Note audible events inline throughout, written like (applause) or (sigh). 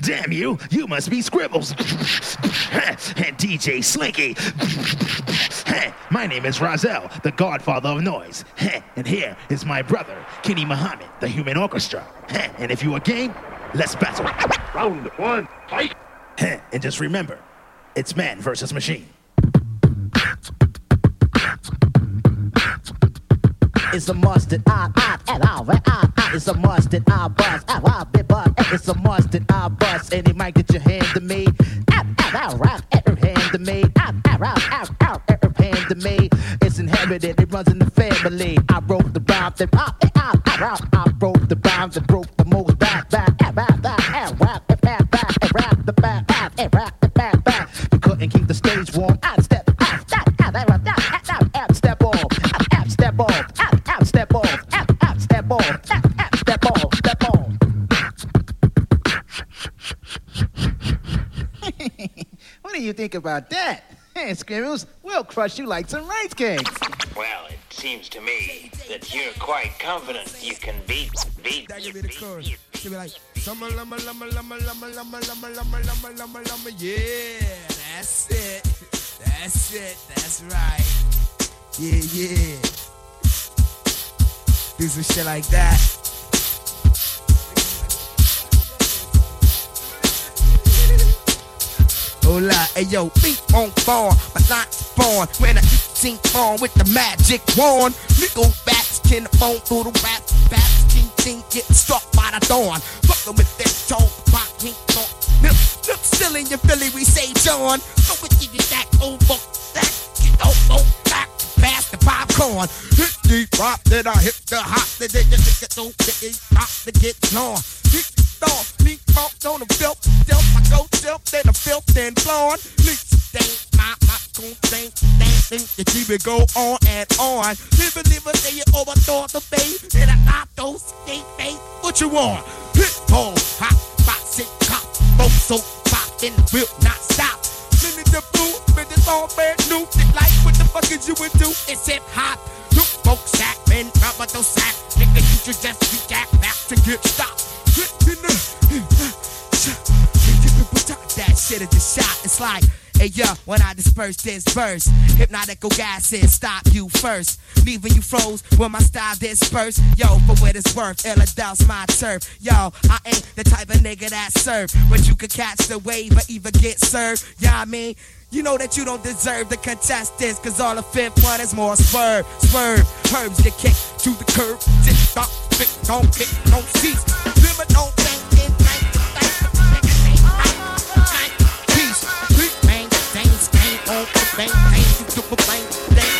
Damn you, you must be Scribbles. and DJ Slinky. My name is Rahzel, the godfather of noise. And here is my brother, Kenny Muhammad, the human orchestra. And if you are game, let's battle. Round one, fight. And just remember, it's man versus machine. It's a mustard, I, I, and I, and I, I. It's a mustard, I bust, I, be bust. It's a must mustard, I bust. Any mic that you hand to me, hand to me, hand to me. It's inherited, it runs in the family. I wrote the rhyme that I, I, I, I, I wrote the rhyme that broke the most back, back, and and couldn't keep the stage warm. You think about that? Hey, Scribbles, we'll crush you like some rice cakes. Well, it seems to me that you're quite confident you can beat, beat, That give me the beat, chorus. beat. She'll be like, summer, lumma, lumma, lumma, lumma, lumma, lumma, lumma, lumma, lumma, lumma. Yeah, that's it. That's it. That's right. Yeah, yeah. Do some shit like that. Hola, hey yo, beat on bar, my line's born when I sing on with the magic wand. Nickel bats can phone through the rap, bats, ching ching, getting struck by the dawn. Fuckin' with this tone, pop, pink, thought. Look, look, still in your Philly, we say John. So we give you that over, that, get over, back, pass the popcorn. Hit the pop, then I hit the hot, then then you get so get pop to get on. Hit on, me funk on the belt, still I go still, then the filth and blonde. Leaks thing, my my thing, thing, thing, you keep it go on and on. Live a live a say you overthought the face, and I got those skate face. What you want? Hit hole, hot, box it, cop, both so pop the whip, not stop. Minute the blue, minute all brand new. Think like what the fuck is you would do? It's hip hop. Look, folk sack, men, rubber those sack. Nigga, you should just be jack back to get stopped. That shit is just shot and slide hey yo, when I disperse this verse, hypnotical gases stop you first, leaving you froze when my style disperse. Yo, for what it's worth, Illadelph's my turf. Yo, I ain't the type of nigga that serve, but you could catch the wave or even get served. Yeah, I mean. You know that you don't deserve to contest this, cause all the fifth one is more swerve, swerve. Herbs get kicked to the curb, tock, pick, don't kick, don't cease. Remember, don't think, on the bank, took you bang, bank,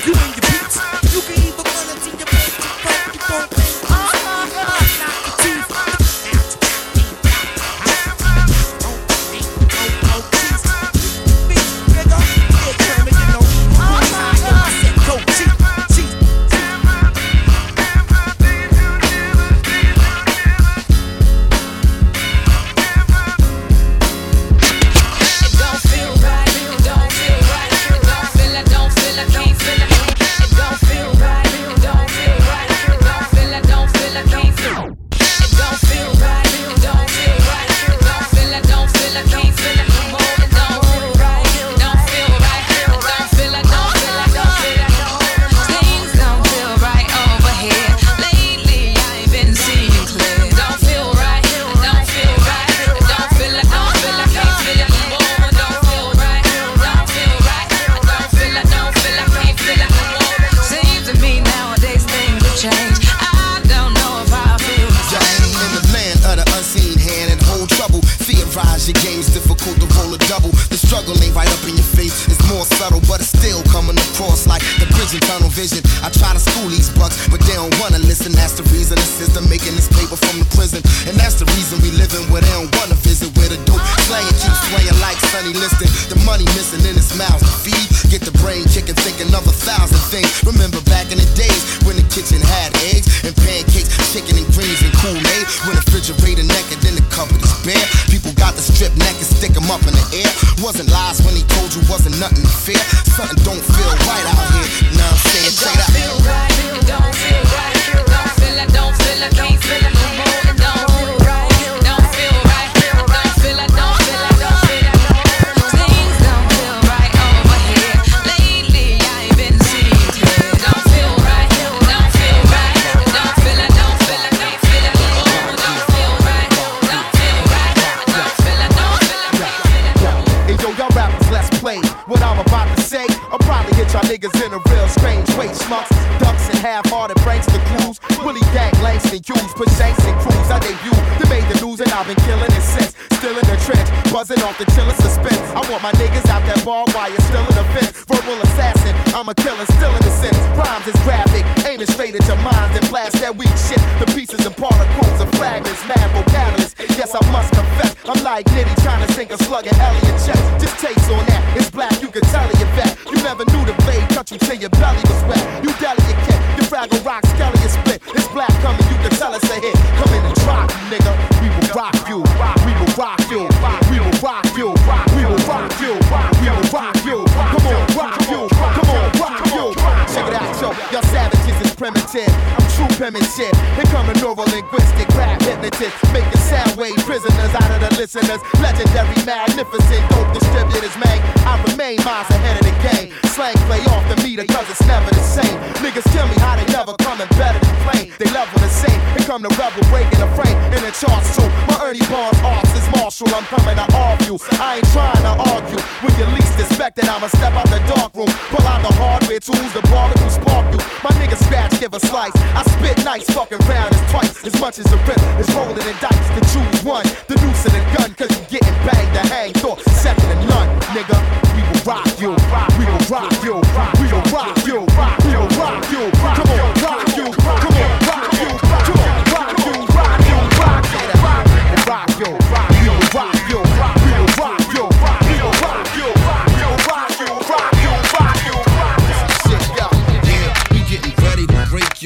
wet. You delicate, your fragile rock, skelly is split. It's black coming, you can tell us a hit. Come in and drop nigga. We will rock you, we will rock you, we will rock you, we will rock you, we will rock you. Come on, rock you, come on, rock you. Check it out, yo, y'all savages is primitive. I'm true penmanship. Here come the neurolinguistic rap hypnotist, making sound wave prisoners out of the listeners. Legendary, magnificent, dope distributors, man. I remain miles ahead of the game. Slang play off the meter, cause it's never the same. Niggas tell me how they never coming better than plain. They level the same. Here come the rebel breaking the frame in the charts too. My Ernie Barnes arts is martial. I'm coming to argue. I ain't trying to argue. When you least expect it, I'ma step out the dark room. Pull out the hardware tools, the bar that will spark you. My niggas scratch, give a slice. I spit nice, fucking round is twice as much as the rip is rolling in dice to choose one. The noose and the gun, cause you getting banged to hang. Thought second to none, nigga. We will rock you. We will rock you. We will rock you. We will rock you. Come on, rock you. Come on,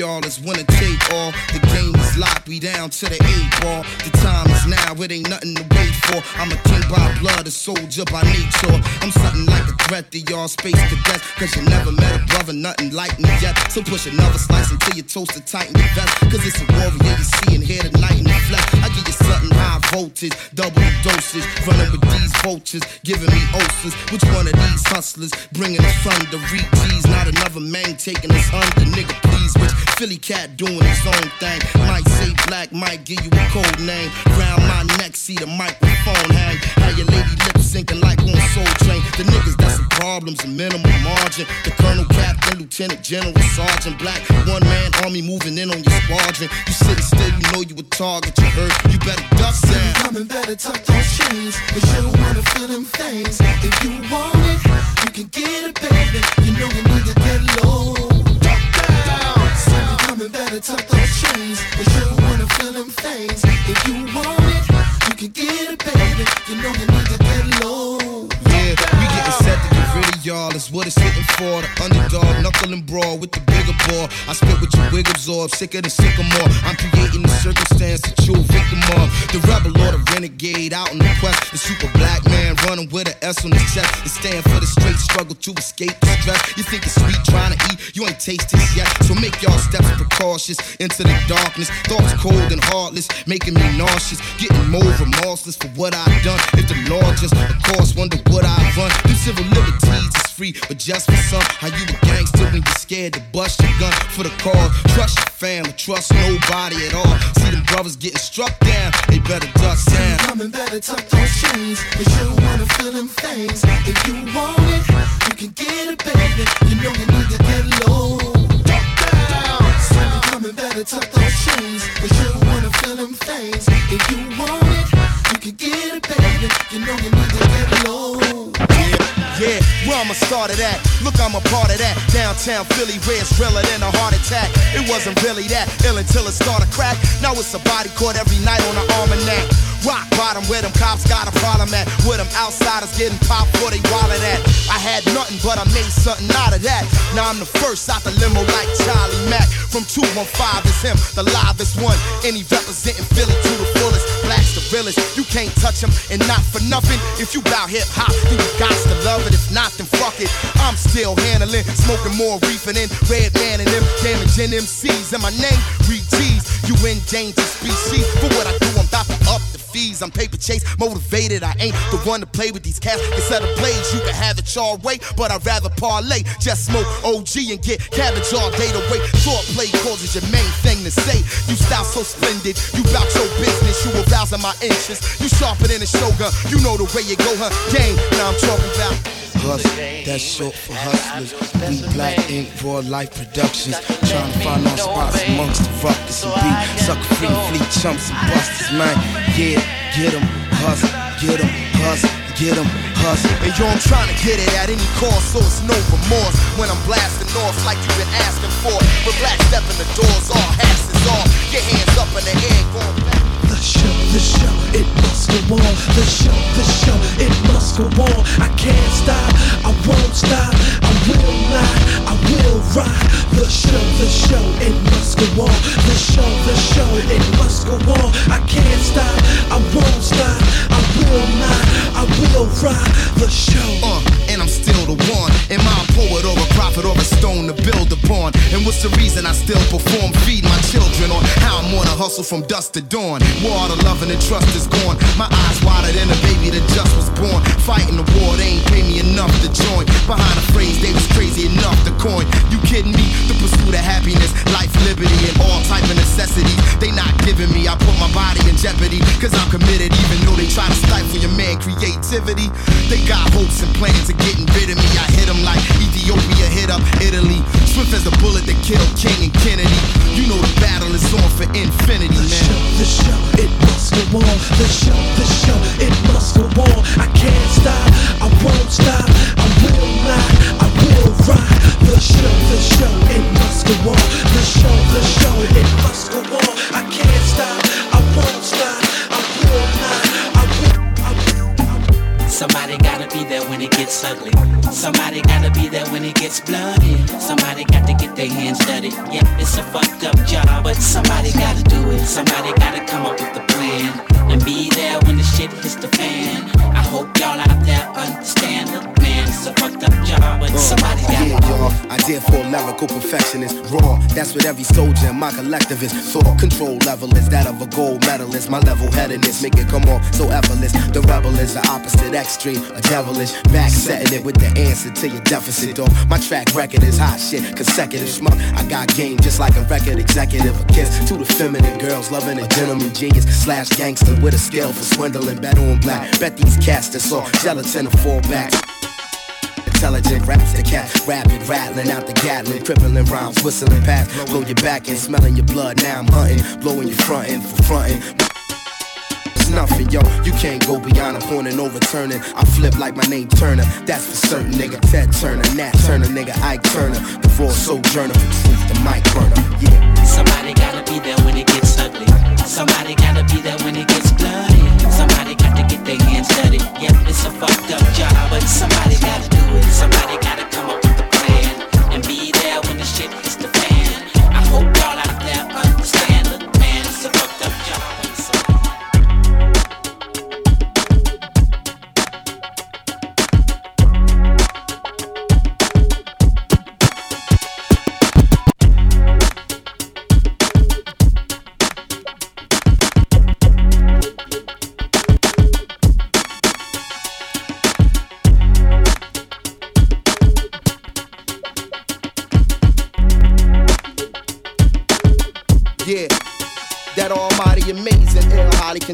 y'all. It's winner take all. The game is locked, we down to the eight ball. The time is now, it ain't nothing to wait for. I'm a king by blood, a soldier by nature. I'm something like a threat to y'all space cadets. Cause you never met a brother, nothing like me yet. So push another slice until you toast it tight in your vest. Cause it's a warrior you see and hear tonight in the flesh. I give you something high voltage, double dosage. Running with these vultures, giving me ulcers. Which one of these hustlers bringing us the reach? Not another man taking us under, nigga, please. Which Philly cat doing his own thing. Might say black, might give you a code name. Round my neck, see the microphone hang. How your lady lip syncing like on Soul Train. The niggas that's some problems, a minimal margin. The colonel, captain, lieutenant, general, sergeant, black. One man army moving in on your squadron. You sitting still, you know you a target. You heard, you better duck down. Coming better tuck those chains, cause you don't wanna feel them things. If you want it, you can get it, baby. You know you need to get low. Coming better tuck those chains, cause you wanna feel them things. If you want it, you can get it, baby. You know you need to get low. Yeah, we getting set to of y'all. It's what it's hitting for. The underdog, knuckle and brawl with the bigger ball. I spit with your wig absorb, sicker than sycamore. I'm creating the circumstance that you're a victim of. The rebel or the renegade out on the quest. The super black man running with an S on his chest. It stand for the straight struggle to escape the stress. You think it's sweet trying to eat, you ain't tasted this yet. So make y'all steps precautious into the darkness. Thoughts cold and heartless, making me nauseous. Getting more remorseless for what I've done. If the law just, of course, wonder what I run. Them civil liberties is free, but just for some. How you a gangster when you're scared to bust your gun for the cause? Trust your family, trust nobody at all. See them brothers getting struck down, they better duck down. Coming better tuck those chains, cause you wanna feel them things. If you want it, you can get it, baby. You know you need to get low. Duck down. So you coming better tuck those chains, cause you wanna feel them things. If you want it, you can get it, baby. You know you need to get low. Yeah, where I'ma start it at? Look, I'm a part of that. Downtown Philly, where it's realer than a heart attack. It wasn't really that ill until it started crack. Now it's a body court every night on the almanac. Rock bottom, where them cops got a problem at. Where them outsiders getting popped for they wallet at. I had nothing, but I made something out of that. Now I'm the first out the limo like Charlie Mack. From 215 is him, the livest one. Any representing Philly to the fullest. Black's the realest. You can't touch him, and not for nothing. If you bout hip hop, then you got to love it. If not, then fuck it. I'm still handling, smoking more reefer than Redman and them damaging MCs. And my name, Reed G's. You endangered species. For what I do, I'm about to up the fees. I'm paper chase motivated. I ain't the one to play with these cats. Instead of plays, you can have it your way, but I'd rather parlay. Just smoke OG and get cabbage all day to wait. Short play causes your main thing to say. You style so splendid, you bout your business, you arousing my interest. You sharper than a shogun, you know the way you go, huh? Game, now I'm talking about. Hus, that's short for hustlers. We black ink, raw life productions. Trying to find our spots amongst the ruckus and beat. Sucker free fleet chumps and busters, man. Yeah, get 'em, hustle, get 'em, hustle, get 'em, hustle. And yo, I'm trying to get it at any cost, so it's no remorse. When I'm blasting off like you've been asking for. Relax, step in the doors, all hats is off. Your hands up in the air, going back. The show, the show, it must go on. The show, the show, it must go on. I can't stop, I won't stop, I will not, I will ride. The show, the show, it must go on. The show, the show, it must go on. I can't stop, I won't stop, I will not, I will ride. The show. Uh, and I'm still the one. Am I a poet or a prophet or a stone to build upon? And what's the reason I still perform? Feed my children on how I'm on a hustle from dusk to dawn. Where all the loving and trust is gone. My eyes wider than a baby that just was born. Fighting the war, they ain't pay me enough to join. Behind a phrase, they was crazy enough to coin. You kidding me? The pursuit of happiness, life, liberty, and all type of necessities. They not giving me. I put my body in jeopardy. Cause I'm committed, even though they try to stifle your man creativity. They got hopes and plans of getting rid of me. I hit them like Ethiopia hit up Italy. Swift as a bullet that killed King and Kennedy. You know the battle is on for infinity, The man. show, the show, it must go on. The show, the show, it must go on. I can't stop, lyrical perfectionist. Raw. That's what every soldier in my collectivist thought. Control level is that of a gold medalist. My level headedness make it come off so effortless. The rebel is the opposite extreme, a devilish. Back setting it with the answer to your deficit, though. My track record is hot shit, consecutive schmuck. I got game just like a record executive. A kiss to the feminine girls loving a gentleman genius slash gangster with a skill for swindling. Bet on black. Bet these cats that's all gelatin to fall back. Intelligent raps the cat, rapid rattling out the Gatling, crippling rhymes, whistling past, blow your back and smelling your blood. Now I'm hunting, blowing your frontin' for frontin'. Nothing, yo. You can't go beyond a point and overturning. I flip like my name Turner. That's for certain, nigga. Ted Turner, Nat Turner, nigga. Ike Turner. The raw sojourner truth, the mic burner. Yeah. Somebody gotta be there when it gets ugly. Somebody gotta be there when it gets bloody. Somebody got to get their hands dirty. Yep, it's a fucked up job, but somebody gotta. Somebody gotta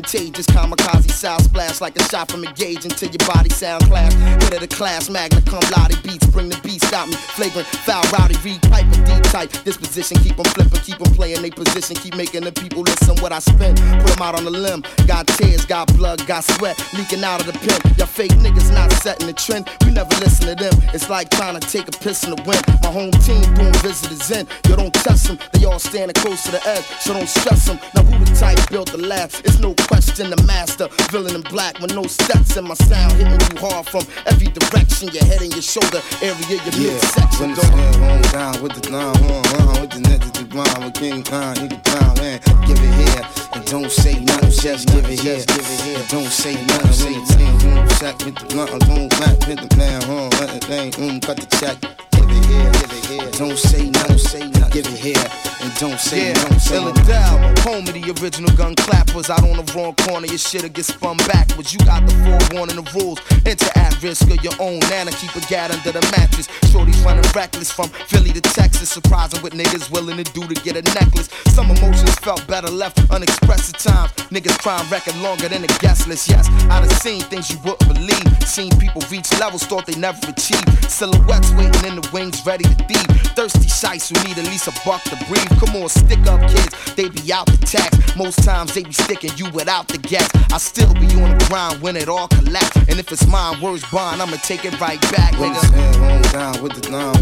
contagious, kamikaze sound splash like a shot from a gauge until your body sound clash. Hit of the class, magna cum laude beats, bring the beat, stop me. Flagrant, foul, rowdy, read pipe, a deep type. Disposition, keep 'em flipping, keep 'em playing they position, keep making the people listen what I spin. Put 'em out on the limb. Got tears, got blood, got sweat leaking out of the pen. Y'all fake niggas not setting the trend. We never listen to them. It's like trying to take a piss in the wind. My home team doing visitors in. You don't test them, they all standing close to the edge, so don't stress them. Now who the type built the last? It's no question the master. Villain in black with no steps in my sound, hitting you hard from every direction. Your head and your shoulder area, your Yeah, midsection. when the home down with the nine one uh, with the net to the ground with King Khan, nigga down, man. Give it here and don't say nothing, just give it here. Give it here, don't say nothing. Say team, boom, check with the blunt, boom, back with the man, home, uh, let the thing, boom, cut the check. Give it here, give it here. Don't say nothing, say nothing. Give it here and don't say Yeah, nothing. Say nothing. Illadel, home of the original gun clappers. Out on the wrong corner, your shit'll get spun backwards. You got the full warning the rules. Enter at risk of your own nana. Keep a gat under the mattress. Shorty's running reckless from Philly to Texas. Surprising what niggas willing to do to get a necklace. Some emotions felt better left unexpressed at times. Niggas crime record longer than a guest list. Yes, I done seen things you wouldn't believe. Seen people reach levels thought they never achieved. Silhouettes waiting in the wings, ready to thieve. Thirsty shites who need at least a buck to breathe. Come on, stick up, kids. They be out the tax. Most times they be sticking you without the gas. I still be on the grind when it all collapse. And if it's mine, words bond, I'ma take it right back, nigga. Down with the nine,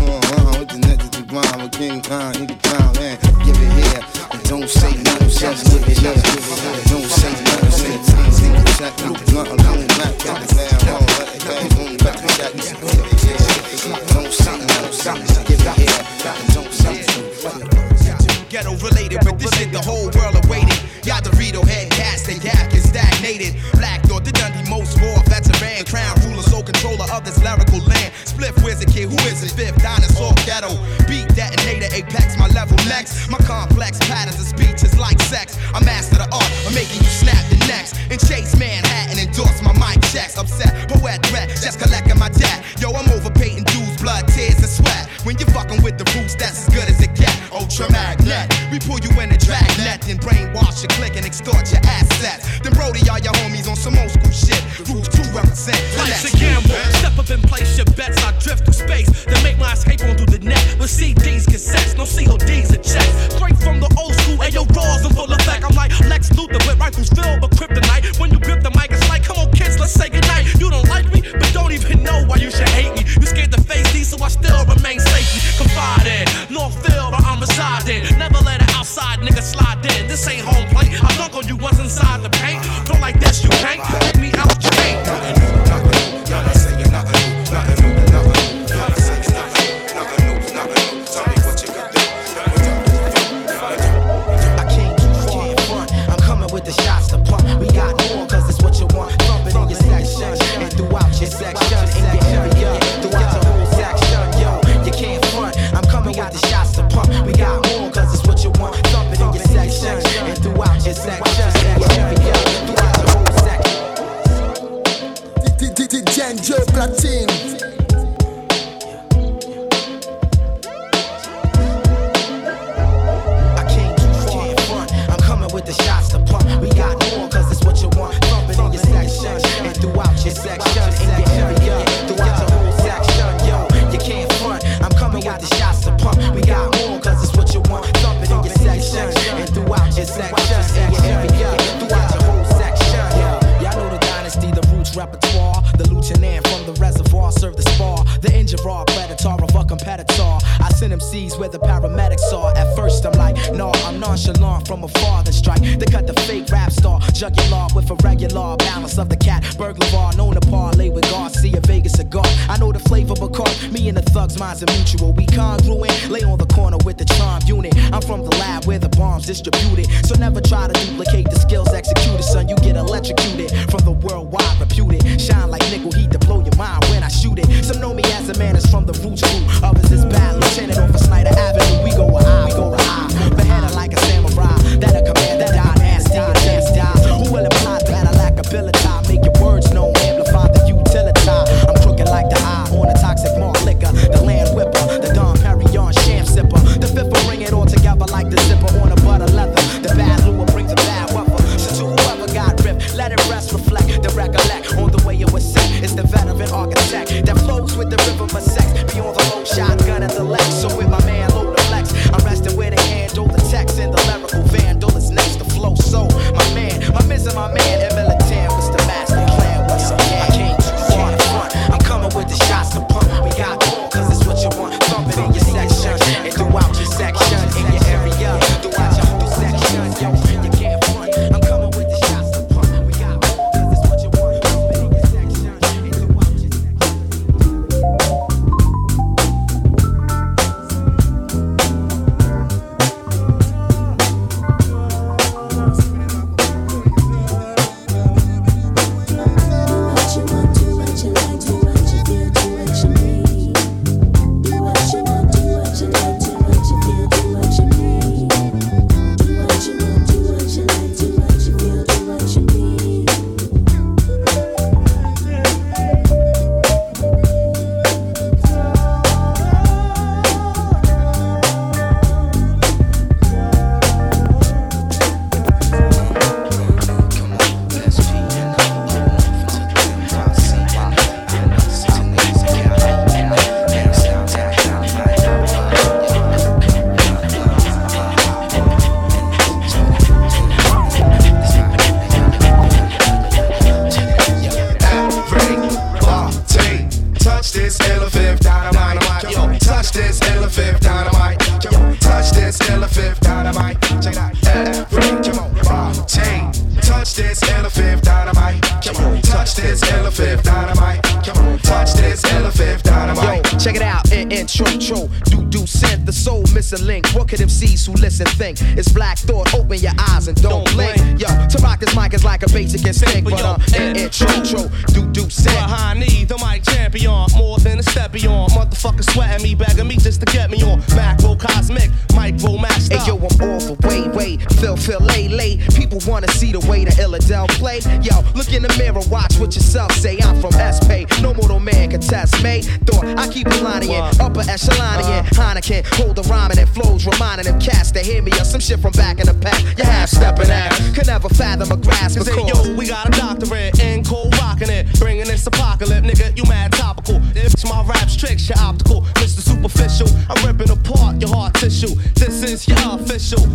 with the net to the blind, with King Khan, you can clown, man. Give it here, and don't say no, just give it here. Don't say no, say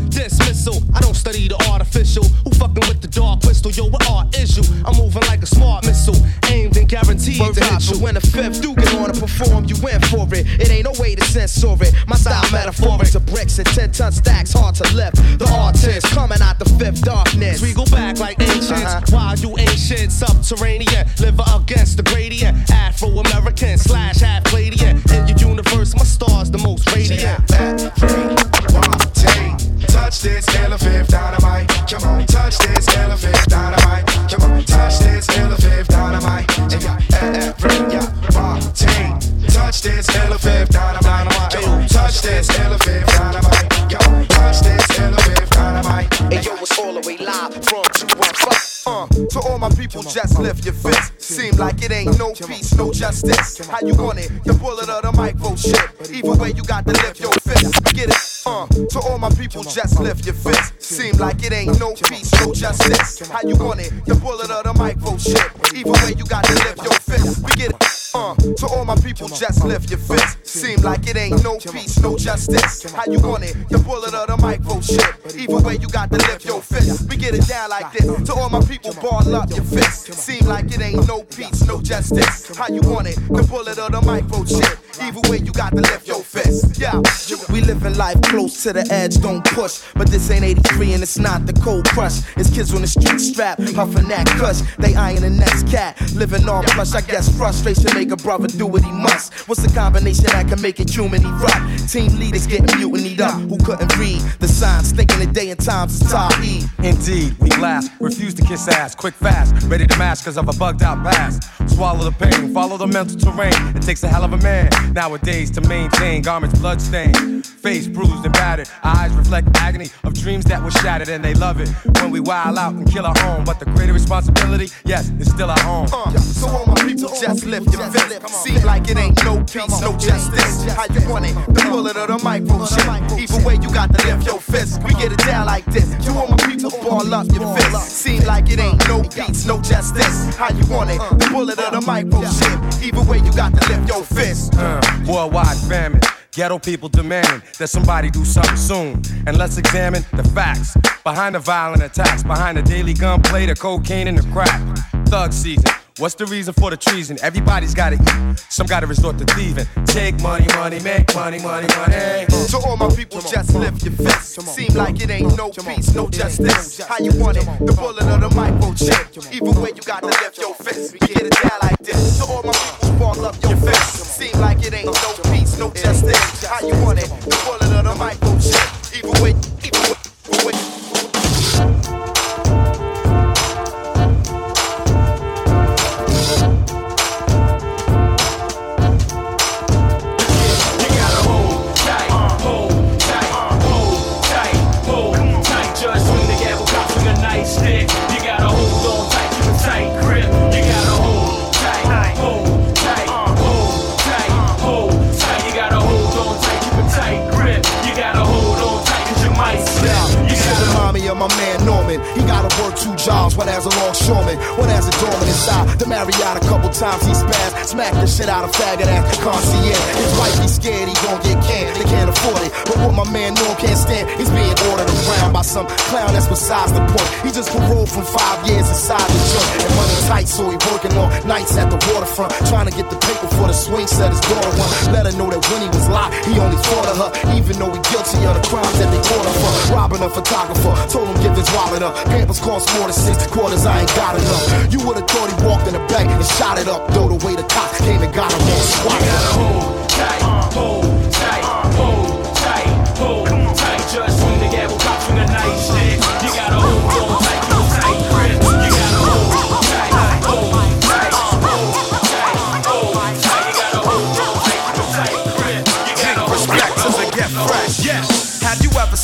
dismissal. I don't study the artificial. Who fucking with the dark crystal? Yo, what art is you? I'm moving like a smart missile, aimed and guaranteed Word to hit you. when the fifth do get on to perform, you win for it. It ain't no way to censor it. My style metaphoric to bricks and 10 ton stacks, hard to lift. The artist coming out the fifth darkness. We go back like ancients. Uh-huh. While you ancient, subterranean, live against the gradient. Afro American slash half Palladian. In your universe, my star's the most radiant. Touch this elephant dynamite. Come on, touch this elephant dynamite. Come on, touch this elephant dynamite. And yeah, eh, eh, ring, yeah, Martin. Touch this elephant dynamite. Come on, touch this elephant dynamite. Yo, touch this elephant dynamite. Hey yo, it's all the way live from 215. Uh, to all my people, just lift your fist. Seem like it ain't no peace, no justice. How you want it? The bullet or the micro shit. Either way, you got to lift your fist. Get it? Uh, to all my people, just lift your fist. Seem like it ain't no peace, no justice. How you want it? The bullet or the micro shit. Either way, you got to lift your fist. We get it? Uh, to all my people, just lift your fist. Seem like it ain't no peace, no justice. How you want it? The bullet or the micro shit. Either way, you got to lift your fist. We get it down like this. To all my people, ball up your fist. Seem like it ain't no peace, no justice. How you want it? The bullet or the micro shit. Either way, you got to lift your fist. Yeah, we living life close to the edge, don't push. But this ain't 83 and it's not the cold crush. It's kids on the street strap, huffing that cush. They eyeing the next cat, living all plush. I guess frustration make a brother do what he must. What's the combination that can make a human erupt? Team leaders getting mutinied up, who couldn't read the signs, thinking the day and times is top E. Indeed, we blast, refuse to kiss ass, quick fast, ready to mash cause of a bugged out past. Swallow the pain, follow the mental terrain. It takes a hell of a man nowadays to maintain garments bloodstained, face bruised and battered. Eyes reflect agony of dreams that were shattered, and they love it when we wild out and kill our own. But the greater responsibility, yes, it's still our own. Uh, so all my people just lift your fist. Seem like it ain't no peace, no justice. How you want it? The bullet or the micro shit. Either way, you got to lift your fist. We get it down like this. You want my people, ball up your fist. Seem like it ain't no peace, no justice. How you want it? The bullet or the micro shit. Either way, you got to lift your fist. Uh, worldwide famine. Ghetto people demanding that somebody do something soon. And let's examine the facts behind the violent attacks, behind the daily gunplay, the cocaine, and the crack. Thug season. What's the reason for the treason? Everybody's gotta eat. Some gotta resort to thieving. Take money, money, make money, money, money. To all my people, just lift your fist. Seem like it ain't no peace, no justice. How you want it? The bullet or the micro chip. Either way, you got to lift your fist. We get it down like this. To all my people, ball up your fist. Seem like it ain't no peace, no justice. How you want it? The bullet or the micro Even Either longshoreman, one as a The Marriott a couple times he spazzed, smacked the shit out of faggot the concierge. His wife be scared he gon' get canned, they can't afford it. But what my man Norm can't stand he's being ordered around by some clown that's besides the point. He just paroled from five years inside the joint and money tight, so he working on nights at the waterfront, trying to get the paper for the swing set his daughter won. Let her know that when he was locked, he only thought of her, even though he guilty of the crimes that they caught him for. Robbing a photographer, told him give his wallet up. Pampers cost more than six quarters, I ain't got enough. You would've thought he walked in the back and shot it up, though the way the cops came and got him all swatted. Hold tight, hold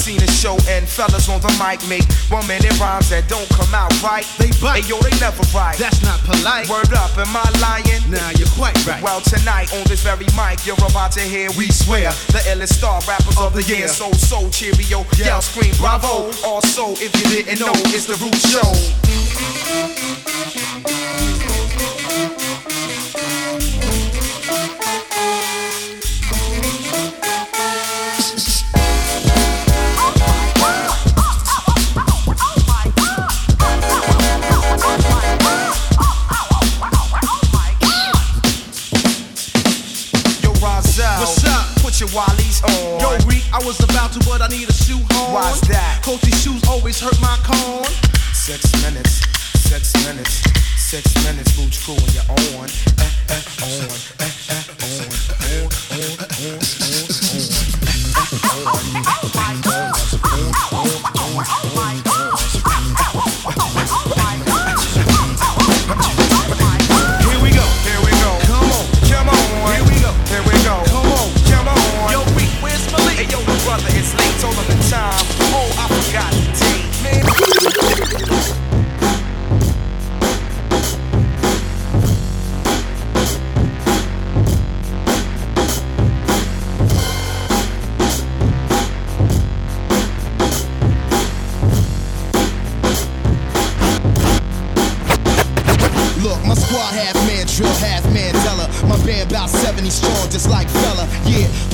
seen a show and fellas on the mic make one minute rhymes that don't come out right? They bite. Hey, yo, they never right. That's not polite. Word up, am I lying? Nah, you're quite right. Well, tonight on this very mic, you're about to hear we swear the illest star rappers of the year. So, so cheerio, yell, scream, bravo. Also, if you didn't know, it's the Root Show.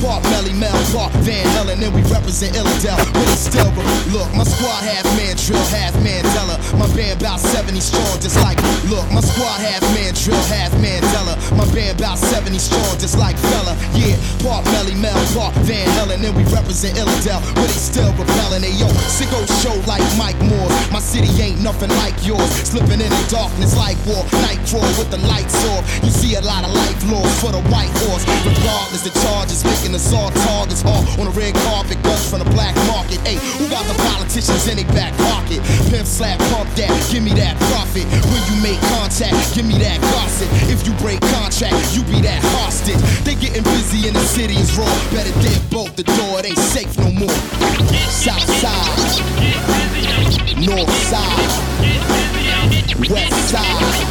Part Melle Mel, part Van And we represent Illadel. But it's still, look, my squad half man drill, half Mandela. My band about 70 strong, just like, look, my squad half man drill, half Mandela. My band about 70 strong, just like Fela. Yeah, part Melle Mel, part Van Halen, and we represent Illidale. But it's still repelling. Hey, yo, sicko show like Mike Moore. My city ain't nothing like yours. Slipping in the darkness like war. Night crawl with the lights off. You see a lot of life lost for the white horse. Regardless, the charges making us all targets. All on the red carpet, guns from the black market. Hey, who got the politicians in their back pocket? Pimp slap, pump that, give me that profit. When you make contact, give me that gossip. If you break contract, you be that hostage. They getting busy in the city is raw. Better dead bolt the door, it ain't safe no more. South side, north side, west side,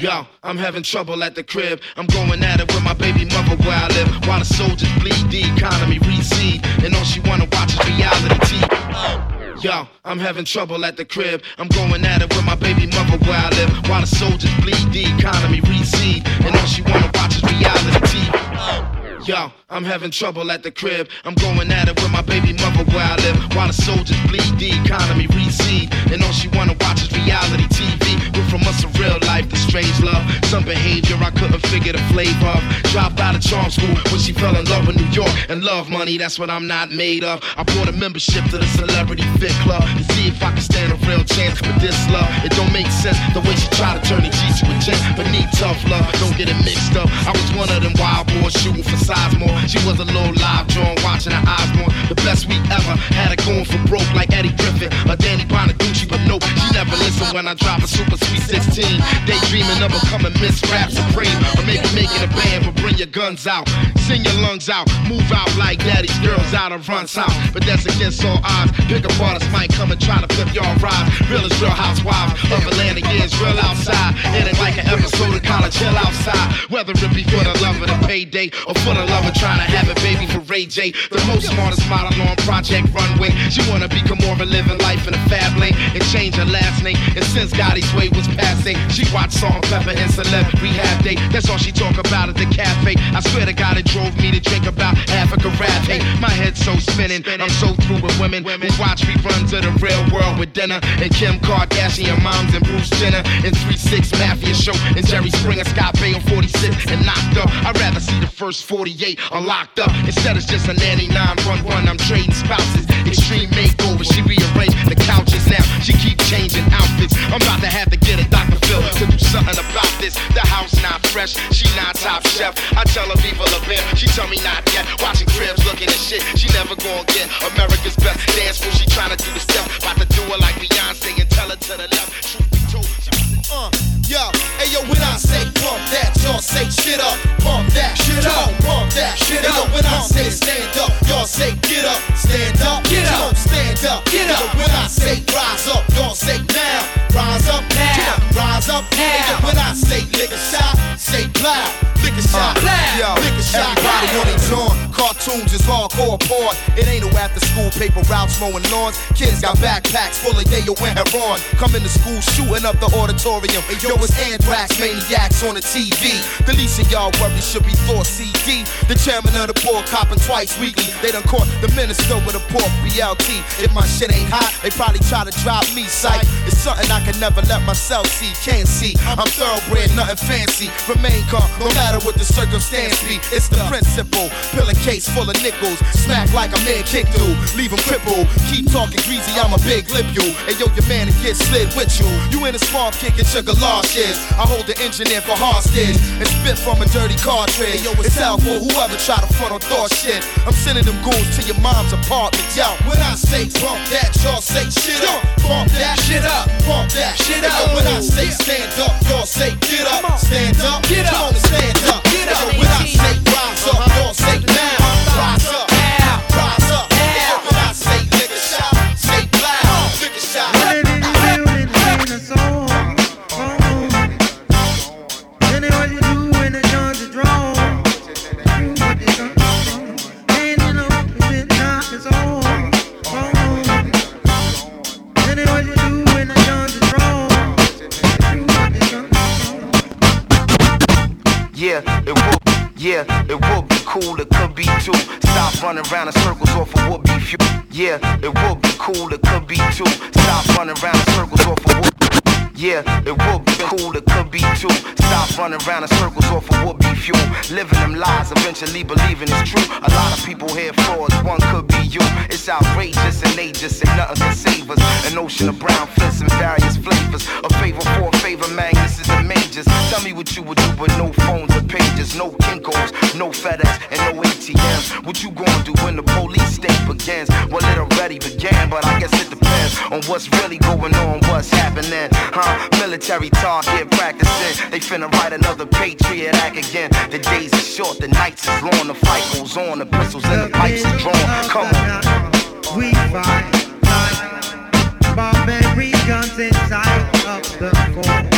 Yo, I'm having trouble at the crib. I'm going at it with my baby mother where I live. While the soldiers bleed, the economy recede. And all she wanna watch is reality TV. Yo, I'm having trouble at the crib. I'm going at it with my baby mother where I live. While the soldiers bleed, the economy recede. And all she wanna watch is reality TV. Yo, I'm having trouble at the crib. I'm going at it with my baby mother where I live. While the soldiers bleed, the economy recede. And all she wanna watch is reality TV. We're from us a real life, the strange love. Some behavior I couldn't figure the flavor of. Dropped out of charm school when she fell in love with New York. And love money, that's what I'm not made of. I bought a membership to the Celebrity Fit Club to see if I could stand a real chance with this love. It don't make sense the way she tried to turn a G to a gent, but need tough love. Don't get it mixed up. I was one of them wild boys shooting for Sizemore. She was a little live drawn, watching her eyes more. The best we ever had it going for broke like Eddie Griffin or Danny Bonaduce, but nope, she never listened when I drop a super sweet 16. Daydreaming of becoming Miss Rap Supreme, or maybe making a band, but bring your guns out, sing your lungs out, move out like daddy's girls out of runs out. But that's against all odds. Pick up artists might come and try to flip y'all ride. Real is real housewives of Atlanta, yeah, it's real outside. It ain't like an episode of college, chill outside. Whether it be for the love of the payday or for the love of trying to have a baby for Ray J. The most smartest model on Project Runway. She wanna become more a living life in a fab lane and change her last name. And since Gotti's way was passing, she watched Salt-N-Pepa and Celeb Rehab Day. That's all she talk about at the cafe. I swear to God, it drove me to drink about half a carafe. Hey, my head's so spinning. I'm so through with women who watch reruns of the real world with dinner. And Kim Kardashian moms and Bruce Jenner. And 3-6 Mafia Show. And Jerry Springer, Scott Bay on 46 and knocked up. I'd rather see the first 48 unlocked up. Instead it's just a 99 run run. I'm trading spouses. Extreme makeover. She rearranged the couches now. She keep changing outfits. I'm about to have to get a Dr. Phil to do something about this. The house not fresh. She not top chef. I tell her her a bit. She tell me not yet. Watching cribs looking at shit. She never gonna get America's best dance floor. She tryna do the step. About to do it like Beyonce and tell her to the left. Truth be told, Uh, yo, hey yo, when I say pump that, y'all say shit up, pump that, shit up, pump that, shit up. When I say stand up, y'all say get up, stand up, get up, stand up, get up. When I say rise up, y'all say now, rise up now, rise up now. When I say lick a shot, say plow, lick a shot, Yo, lick a shot. everybody on their joint. Cartoons is hardcore porn. It ain't no after school paper routes mowing lawns. Kids got backpacks full of yayo and heron. Coming to school shooting up the auditorium. And yo, it's anthrax maniacs on the TV. The least of y'all worry should be Thor CD. The chairman of the board copping twice weekly. They done caught the minister with a pork BLT. If my shit ain't hot, they probably try to drop me sight. It's something I can never let myself see. Can't see. I'm thoroughbred, nothing fancy. Remain calm, no matter what the circumstance be. It's the principle. Pillowcase full of nickels. Smack like a man kick through. Leave him crippled. Keep talking greasy, I'm a big lip you. And yo, your man and get slid with you. You in a small kicking sugar galoshes. I hold the engine in for hostage. And spit from a dirty cartridge. Yo, it's hell for whoever try to front on thought shit. I'm sending them goons to your mom's apartment, yo. When I say bump that, y'all say shit up. Bump that shit up. Bump that shit up. When I say stand up, y'all say get up. Stand up. Get up. Come on and stand up. Get up. When I say Yeah, it would. Yeah, it would be cool. It could be too. Stop running around in circles off of would be few. Yeah, it would be cool. It could be too. Stop running around in circles off of would. Yeah, it would be cool. It could be too. Stop running around in circles off of would be fuel. Living them lies, eventually believing it's true. A lot of people here frauds. One could be you. It's outrageous and they just say nothing can save us. An ocean of brown fists and various flavors. A favor for a favor, Magnus and majors. Tell me what you would do with no phones or pages, no Kinkos, no FedEx, and no ATMs. What you gonna do when the police state begins? Well, it already began, but I guess it depends on what's really going on, what's happening. Huh? Military here practicing. They finna write another Patriot Act again. The days are short, the nights is long, the fight goes on, the pistols and the pipes are drawn. Come on. We fight like barbaric guns inside of the corner.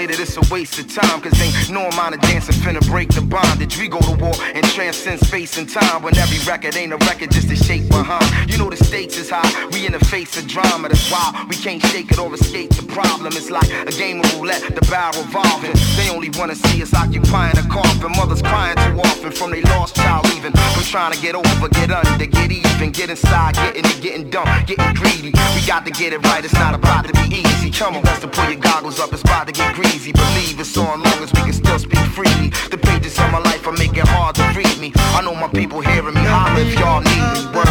Say that it's a waste of time, cause ain't no amount of dancing finna break the bondage. We go to war and transcend space and time when every record ain't a record, just a shape behind. You know the stakes is high, we in the face of drama, that's why we can't shake it or escape the problem. It's like a game of roulette, the barrel revolving. They only wanna see us occupying a coffin. Mothers crying too often from they lost child leaving. From trying to get over, get under, get even, get inside, getting it, getting dumb, getting greedy. We got to get it right, it's not about to be easy. Come on, best to pull your goggles up, it's about to get greasy. Believe it's so long as we can still speak freely. The pages of my life are making hard to read me. I know my people hearing me. Holler if y'all need me. Word.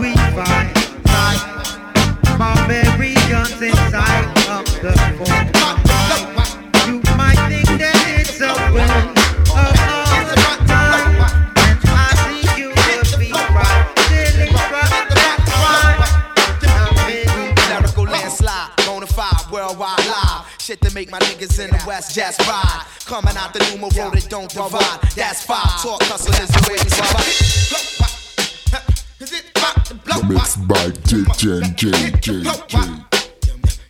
We fight like guns inside of the form. You might think that it's a waste Shit to make my niggas in the West just ride. Coming out the numero that don't divide. That's five. Talk hustlers the way we survive. The mix by DJ JJJ.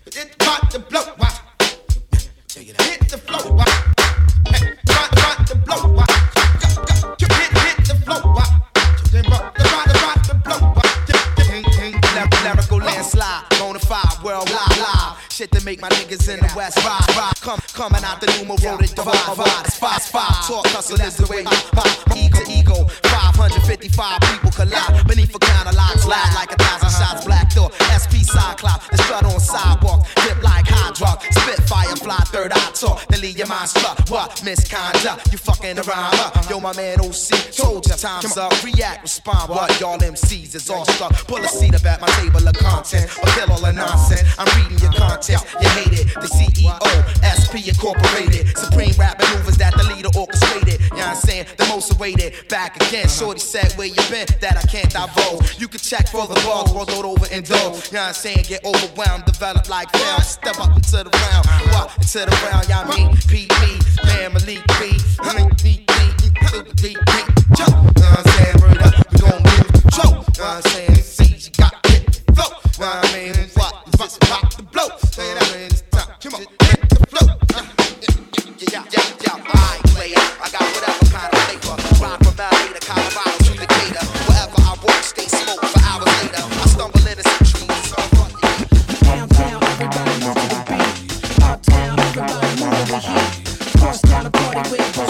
It's about to blow. Hit the flow. Niggas in the West ride, ride. Come, coming out the numero that divide, divide. It's five, five. Talk hustlers the way I pop. Ego, ego. 555 people collide beneath a counter locks, slide like a thousand uh-huh. shots. Black door, SP Cyclops, the strut on sidewalk, dip like hydro, spit fire, fly third eye talk, then leave your mind struck. What misconduct? You fucking around, huh? Yo, my man OC told ya time's up. React, respond. What y'all MCs is all stuck. Pull a seat up at my table of content, or kill all the nonsense. I'm reading your content, you hate it. The CEO, SP Incorporated, supreme rap maneuvers that the leader orchestrated. You know what I'm saying? The most awaited, back again. Uh-huh. Shorty said where you been, that I can't divulge. You can check for the bugs, roll it over and indulge. You know what I'm saying? Get overwhelmed, develop like film. Step up into the round, what into the round? Y'all mean PP, family B, B, B, B, B, jump. You know what I'm saying? Word up, we gon' lose control. You know what I'm saying? See, you got hit the flow. You know what I mean? What this about to blow? Say that it's time. Come on, hit the flow. Yeah, yeah, yeah, yeah. I play I got whatever kind of flavor. Rock from LA to Colorado to Decatur. Wherever I walk, stay smoke for hours later. I stumble into some trees. Downtown, everybody move to the beat. Uptown, everybody move to the heat. Cross town, a party where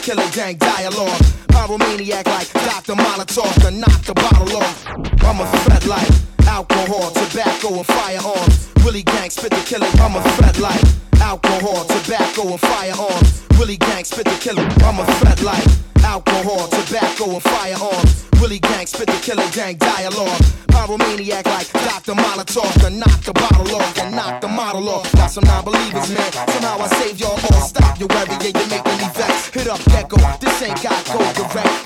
killer gang dialogue. Pyromaniac like Dr. Molotov to knock the bottle off. I'm a threat like alcohol, tobacco, and firearms. Willie gang, spit the killer. I'm a threat like alcohol, tobacco, and firearms. Willie gang, spit the killer. I'm a threat like alcohol, tobacco, and firearms. Willie gang, spit the killer gang dialogue. Pyromaniac like Dr. Molotov to knock the bottle off and knock the model off. Got some non-believers, man. Somehow I saved y'all all. Stop your worry, yeah, you're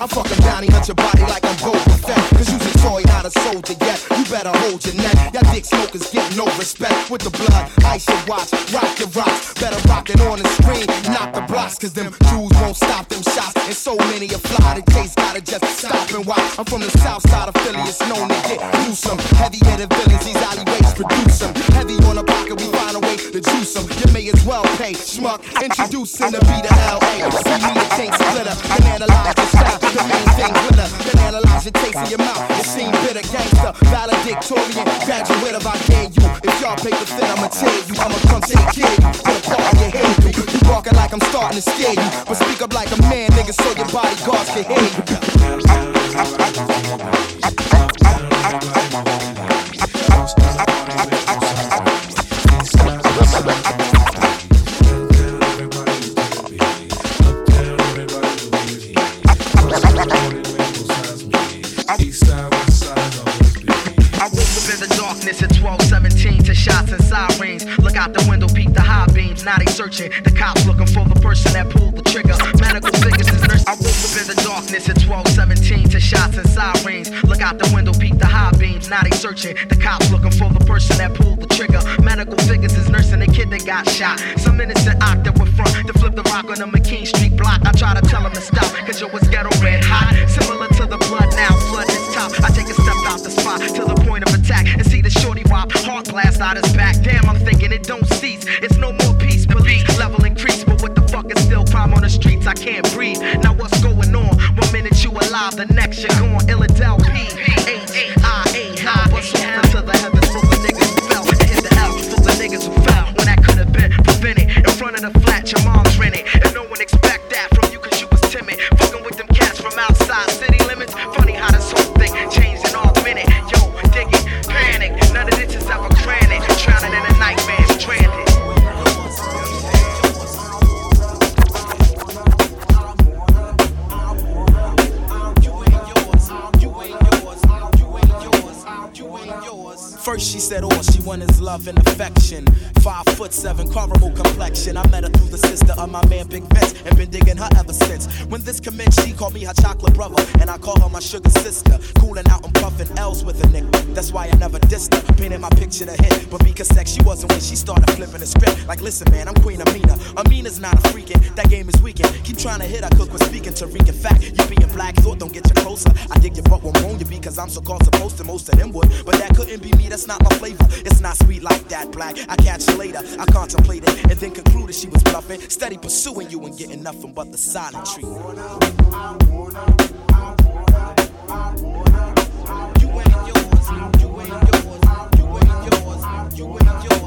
I'm fucking bounty, hunt your body like I'm Boba Fett. Cause you's a toy, not a soldier yet. You better hold your neck. Y'all dick smokers get no respect. With the blood, ice your watch, rock your rocks. Better rock it on the screen, not the blocks. Cause them Jews won't stop them shots. And so many a fly, the case gotta just stop and watch. I'm from the south side of Philly, it's known to get gruesome. Heavy headed villains, these alleyways produce them. Heavy on the pocket, we find a way to juice them. You may as well pay, schmuck. Introducing the B to L.A. See me, the tank splitter. Then analyze your in your mouth. It seem bitter, gangster, valedictorian, graduate of I dare you. If y'all pay the fit, I'ma tell you. I'ma come take care of you. Gonna call you hear you. You walking like I'm starting to scare you. But speak up like a man, nigga, so your bodyguards can hear you. Out the window, peep the high beams. Now they searching. The cops looking for the person that pulled the trigger. Medical figures. I woke up in the darkness at 1217 to shots and sirens. Look out the window, peep the high beams. Now they searching. The cops looking for the person that pulled the trigger. Medical figures is nursing the kid that got shot. Some innocent octave with front to flip the rock on the McKean Street block. I try to tell him to stop, cause yo, it's ghetto red hot. Similar to the blood now, flood is top. I take a step out the spot to the point of attack and see the shorty wop heart blast out his back. Damn, I'm thinking it don't cease. It's no more crime on the streets? I can't breathe. Now what's going on? One minute you alive, the next you're gone. Illadel foot seven, caramel complexion. I met her through the of my man Big Vince and been digging her ever since. When this commenced, she called me her chocolate brother, and I call her my sugar sister. Cooling out and puffing L's with a nigga. That's why I never dissed her. Painted my picture to hit, but because sex she wasn't when she started flipping the script. Like, listen, man, I'm Queen Amina. Amina's not a freakin', that game is weakin'. Keep trying to hit, I cook with speaking Tariq. In fact, you being black thought don't get you closer. I dig your butt won't moan you be. because I'm so called supposed to. Most of them would, but that couldn't be me. That's not my flavor. It's not sweet like that, black. I catch you later. I contemplated and then concluded she was bluffing. Steady pursuing you and getting nothing but the silent treatment. Crazy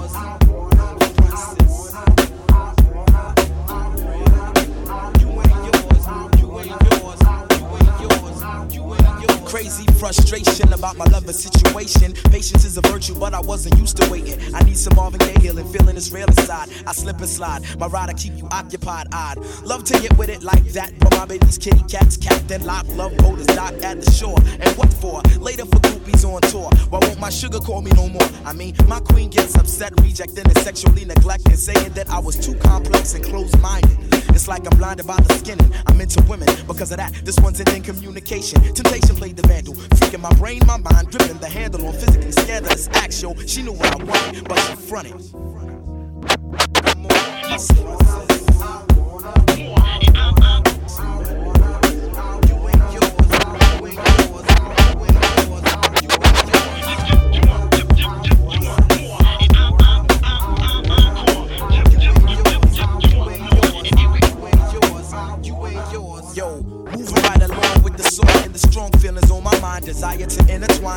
frustration about my lover situation. Patience is a virtue, but I wasn't used to waiting. I need some Marvin Gaye healing, feeling this real inside. I slip and slide, my rider keep you occupied. I'd love to get with it like that, but my baby's kitty cat's captain lock. Love boat is docked at the shore. And what for? Later for groupies on tour. Why won't my sugar call me no more? I mean, my queen gets upset, rejecting and sexually neglecting, saying that I was too complex and closed-minded. It's like I'm blinded by the skinning. I'm into women because of that. This one's in communication. Temptation played the vandal, freaking my brain, my mind, gripping the handle on physically scandalous action. She knew what I wanted, but she fronted. On,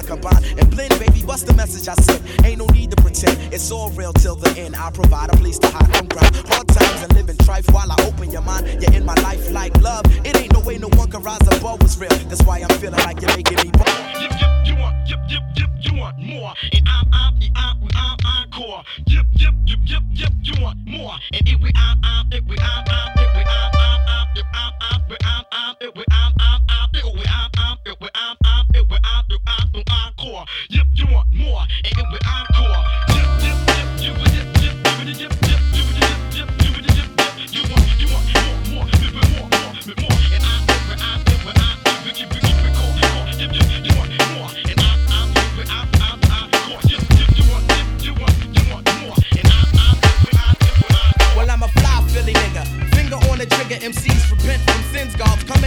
to intertwine, combine, and blend. Baby, what's the message I sent? Ain't no need to pretend. It's all real till the end. I provide a place to hide from grind. Hard times and living trife while I open your mind. You're in my life like love. It ain't no way no one can rise above what's real. That's why I'm feeling like you're making me. Yip, yip, you want, yip, yip, yip, you want more. And I'm, I'm, I'm, I'm, encore. Yip, yip, yip, yip, yip, you want more. And it we, I'm, I'm, it we, I'm, I'm, it we, I'm, I'm, I'm, it I'm, I'm, we, I'm, I'm, it we, I'm, I'm, I'm, it we, I'm, I'm, it we, more. And it we, encore.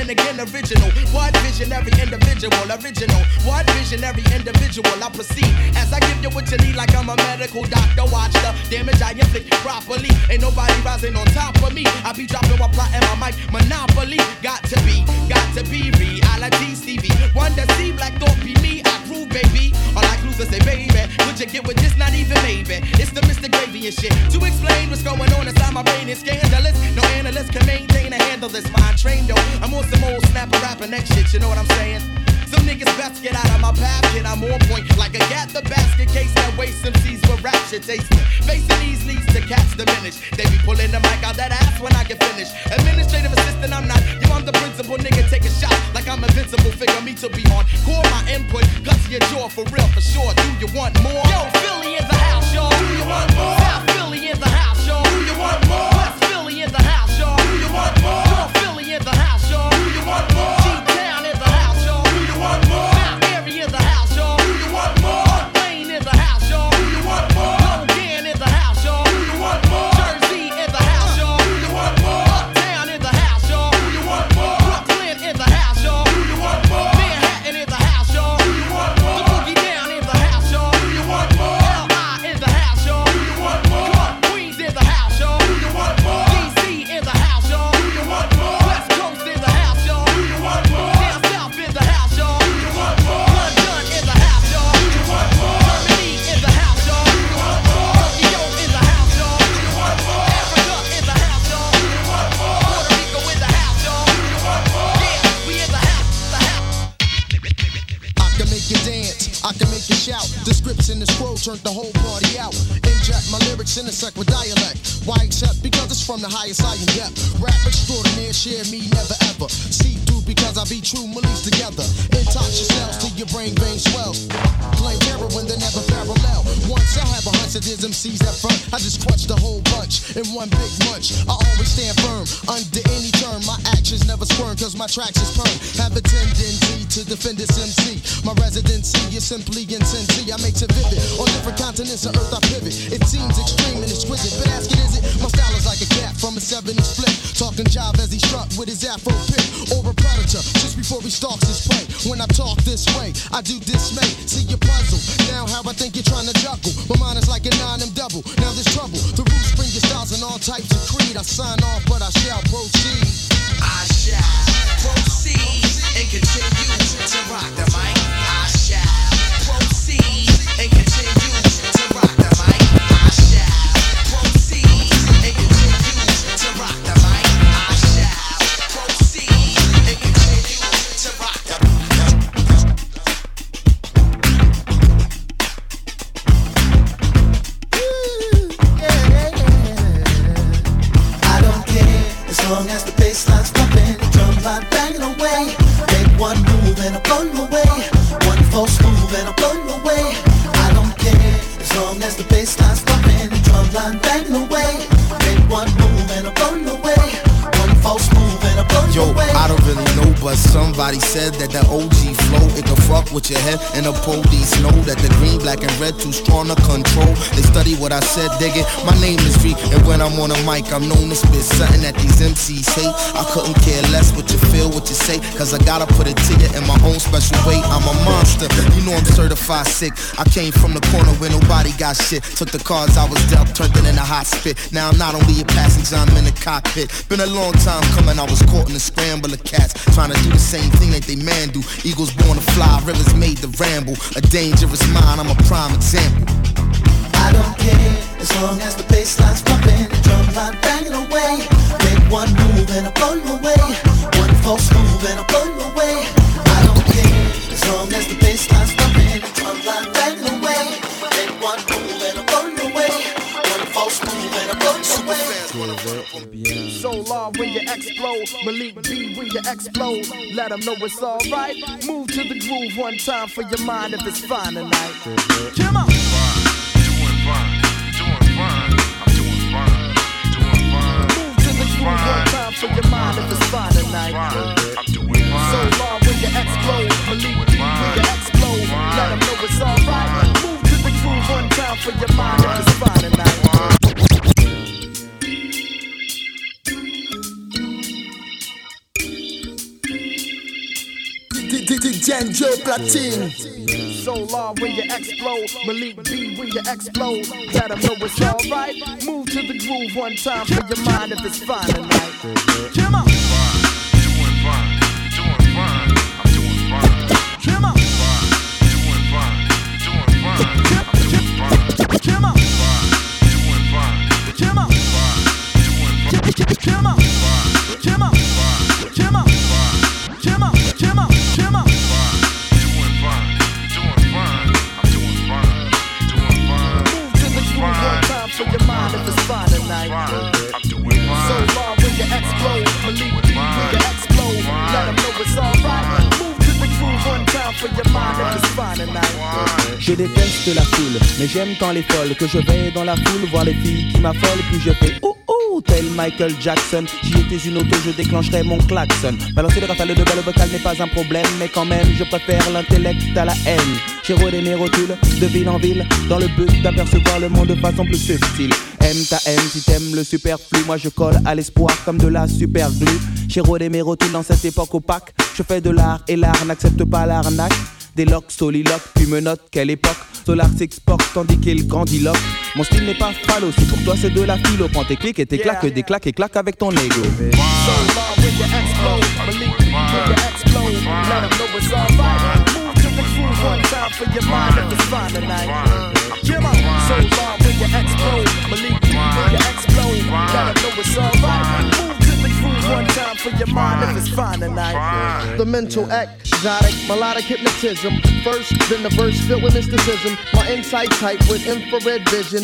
Coming again original. What visionary individual, original. What visionary individual, I proceed as I give you what you need, like I'm a medical doctor. Watch the damage I inflict properly. Ain't nobody rising on top of me. I be dropping while plotting my mic. Monopoly, got to be, got to be reality. Stevie, one to see black thought be me. I prove, baby. All I clues to say, baby, would you get with this? Not even maybe. It's the Mr. Gravy and shit. To explain what's going on inside my brain is scandalous. No analyst can maintain and handle this. Mind trained though. I'm on some old snapper rapping that shit. You know what I'm saying? Some niggas best get out of my path, kid. I'm on point like a gat the basket case that waste MCs for rap shit tasting. Facing these leads to cats diminish. They be pulling the mic out that ass when I get finished. Administrative assistant, I'm not. Yo, I'm the principal nigga. Take a shot like I'm invincible. Figure me to be on. Core my input, guts your jaw for real, for sure. Do you want more? Yo, Philly in the house, y'all. Do you want more? South Philly in the house, y'all. Do you want more? West Philly the whole party out. Inject my lyrics in a sec with dialect. Why accept from the highest I can get. Rap extraordinaire, share me never ever. See through because I be true, Malice together. Intox yourself till your brain vein swells. Claim heroin, they never parallel. Once I have a that there's MCs that front, I just crunch the whole bunch in one big munch. I always stand firm under any term. My actions never squirm cause my tracks is perm. Have a tendency to defend this MC. My residency is simply insanity. I make it vivid. On different continents of earth I pivot. It seems extreme and exquisite, but ask it is it? My style is like a from a 70s flip. Talking jive as he struck with his afro pick. Or a predator just before he stalks his prey. When I talk this way, I do dismay. See your puzzle. Now how I think you're trying to juggle. My mind is like a nine and double. Now there's trouble. The roots bring your styles and all types of creed. I sign off, but I shall proceed. I shall proceed and continue to rock the mic. Somebody said that the OG fuck with your head. And the police know that the green, black, and red too strong to control. They study what I said, dig it. My name is V, and when I'm on a mic, I'm known to spit something that these MCs hate. I couldn't care less what you feel, what you say, cause I gotta put to you in my own special way. I'm a monster, you know I'm certified sick. I came from the corner where nobody got shit. Took the cards I was dealt, turned it in a hot spit. Now I'm not only a passenger, I'm in the cockpit. Been a long time coming, I was caught in a scramble of cats. Trying to do the same thing that they man do. Eagles born to fly, rivers made to ramble. A dangerous mind, I'm a prime example. I don't care as long as the bass line's pumping, the drum line banging away. Make one move and I blow you away. One false move and I blow you away. I don't care as long as the bass line's pumping, the drum line banging away. Long when you explode, Malik B when you explode. Let them know it's alright. Move to the groove one time for your mind if it's fine tonight. Come on. Move to the groove one time for your mind if it's fine tonight. So long when you explode, Malik B when you explode. Let them know it's alright. Move to the groove one time for your mind if it's fine tonight. Joe Platine. So long when you explode, Malik B when you explode. Let them know it's alright. Move to the groove one time for your mind if it's fine tonight. Come on. Come on. Come on. Come on. Come on. Come on. Je déteste la foule, mais j'aime tant les folles que je vais dans la foule voir les filles qui m'affolent, puis je fais oh oh tel Michael Jackson. J'y étais une auto, je déclencherais mon klaxon. Balancer les rafales de balles vocales n'est pas un problème, mais quand même je préfère l'intellect à la haine. J'ai rodé mes rotules de ville en ville dans le but d'apercevoir le monde de façon plus subtile. Aime ta haine si t'aimes le superflu, moi je colle à l'espoir comme de la super glue. J'ai rodé mes rotules dans cette époque opaque. Je fais de l'art et l'art n'accepte pas l'arnaque. Des locks, soliloques, puis me note quelle époque. Solar s'exporte tandis qu'il grandiloque. Mon style n'est pas phallo, si pour toi c'est de la philo. Prends tes clics et tes claques, des claques et claques avec ton ego. So long when you explode, Malik B when you explode. Let them know it's alright. Move to the groove one time for your mind if it's fine tonight. Come on. So long when you explode, Malik B when you explode. Let them know it's alright. Move the one time for your mind if it's fine tonight. The mental exotic, melodic hypnotism. First, then the verse filled with mysticism. My insight type with infrared vision.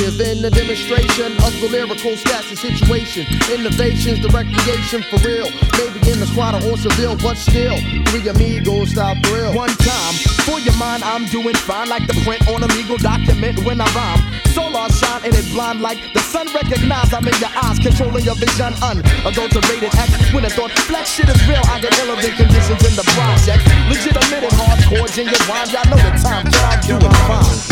Giving a demonstration of the lyrical stats and situation. Innovations, the recreation for real. Maybe in the squad or Seville, but still, three amigos style thrill. One time, for your mind, I'm doing fine like the print on a legal document when I rhyme. Solar shine and it blind like the sun recognize I'm in your eyes, controlling your vision unadulterated X. When I thought flex shit is real, I get elevate conditions in the project. Legitimate and hardcore, genuine y'all know the time, but I'm doing fine.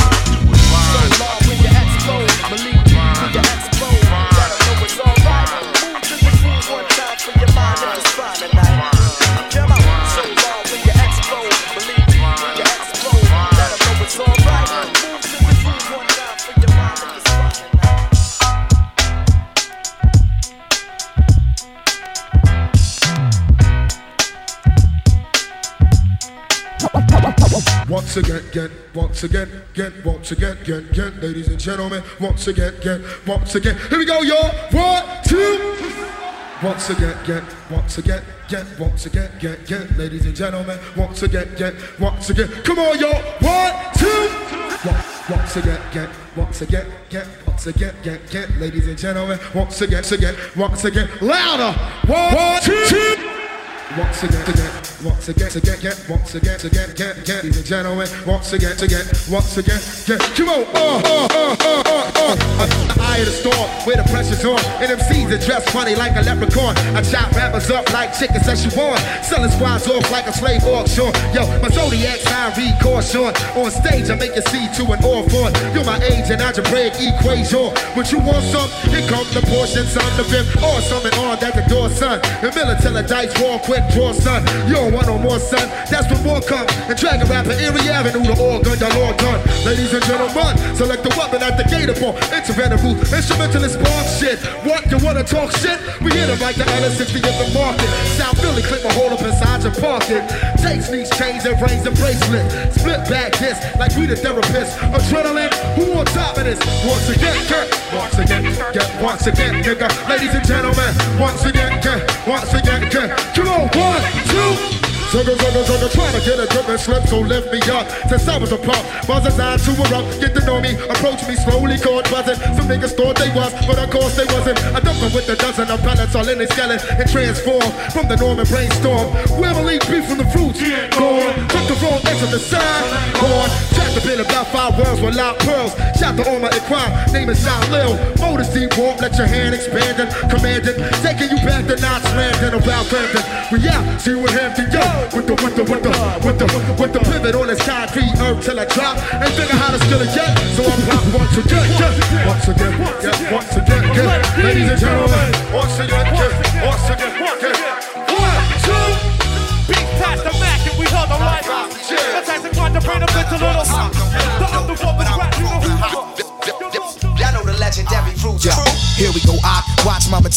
Again, get, once again, get, once again, get, get, ladies and gentlemen, once again, get, once again. Here we go, y'all. One, two. Once again, get, once again, get, once again, get, get, ladies and gentlemen, once again, get, once again. Come on, y'all. One, two. Once, once again, get, once again, get, once again, get, get, ladies and gentlemen, once again, again, once again, louder. One, two. Once again, again, once again, again, again, once again, again, again, again, ladies and gentlemen, once again, again, once again, again. Come on, uh, uh, uh, uh, uh, uh. Eye of the storm, where the pressure's on, and MCs are dressed funny like a leprechaun. I chop rappers up like chicken Szechuan, selling squads off like a slave auction. Yo, my zodiac sign read caution. On stage, I make you see to an off on. You're my age and algebraic equation. But you want some? Here come the portion, son, the fifth, or something on at the door, son. The military dice roll quick draw, son. You don't want no more, son. That's when more come. And Dragon Rapper, Erie Avenue, the organ, y'all all done. Ladies and gentlemen, select the weapon at the gate upon. Interventive booth, instrumentalist spark shit. What, you wanna talk shit? We hit them like the LS60 in the market. South Philly, clip my hole up inside your pocket. Take sneaks, chains, and rings and bracelet. Split back this like we the therapists. Adrenaline, who on top of this? Once again, get, once again, get, once again, nigga. Ladies and gentlemen, once again, get, once again, get. Come on, one, two. Sugar, sugar, sugar, trying to get a grip and slip, so lift me up. Since I was a pup, was designed to erupt. Get to know me, approach me slowly, caught buzzing. Some niggas thought they was, but of course they wasn't. I dumped them with a dozen of pellets all in their skeleton and transform from the Norman brainstorm. Where will eat beef from the fruits? Gone. Took the wrong edge of the side. Gone. Trapped a bit about five worlds with loud pearls. Shout to all my crime. Name is John Lil. Motors deep warp, let your hand expand and command it. Taking you back to Knots Landing around Camden. We out, see what happened, yo. With the, with the, with the, with the, with the pivot on his concrete herb till I drop. Ain't figure how to steal it yet. So I'm pop once again, yeah. Once again. Once again. Ladies and gentlemen, once again, yeah. Once again. One, two. Beat past the Mac and we held the mic. The Tyson tried to bring a little.